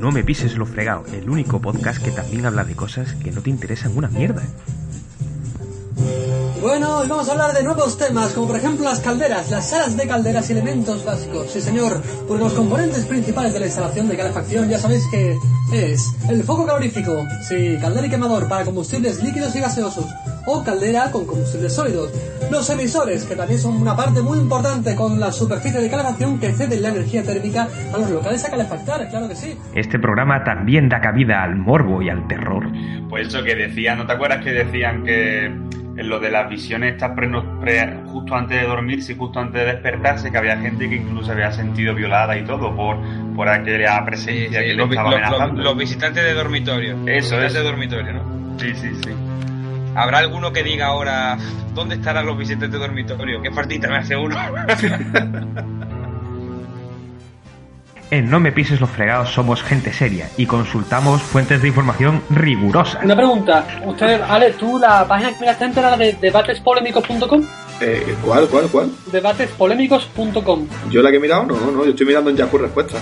No me pises lo fregado, el único podcast que también habla de cosas que no te interesan una mierda. Bueno, hoy vamos a hablar de nuevos temas, como por ejemplo las calderas, las salas de calderas y elementos básicos. Sí, señor, porque los componentes principales de la instalación de calefacción ya sabéis que es el foco calorífico, sí, caldera y quemador para combustibles líquidos y gaseosos, o caldera con combustibles sólidos. Los emisores, que también son una parte muy importante con la superficie de calefacción que ceden la energía térmica a los locales a calefactar, claro que sí. Este programa también da cabida al morbo y al terror. Pues eso que decían, ¿no te acuerdas que decían que en lo de las visiones estas pre, pre, justo antes de dormirse y justo antes de despertarse, que había gente que incluso había sentido violada y todo por, por aquella presencia Sí, sí, que los, le estaba amenazando. los- los visitantes de dormitorio. Eso Los visitantes es. de dormitorio, ¿no? Sí, sí, sí. ¿Habrá alguno que diga ahora dónde estarán los visitantes de dormitorio? ¿Qué faltita me hace uno? En No me pises los fregados somos gente seria y consultamos fuentes de información rigurosas. Una pregunta, usted, Ale, tú la página que miraste antes era la de debatespolémicos.com, Eh, ¿Cuál, cuál, cuál? debatespolémicos.com. ¿Yo la que he mirado? No, no, yo estoy mirando en Yahoo Respuestas.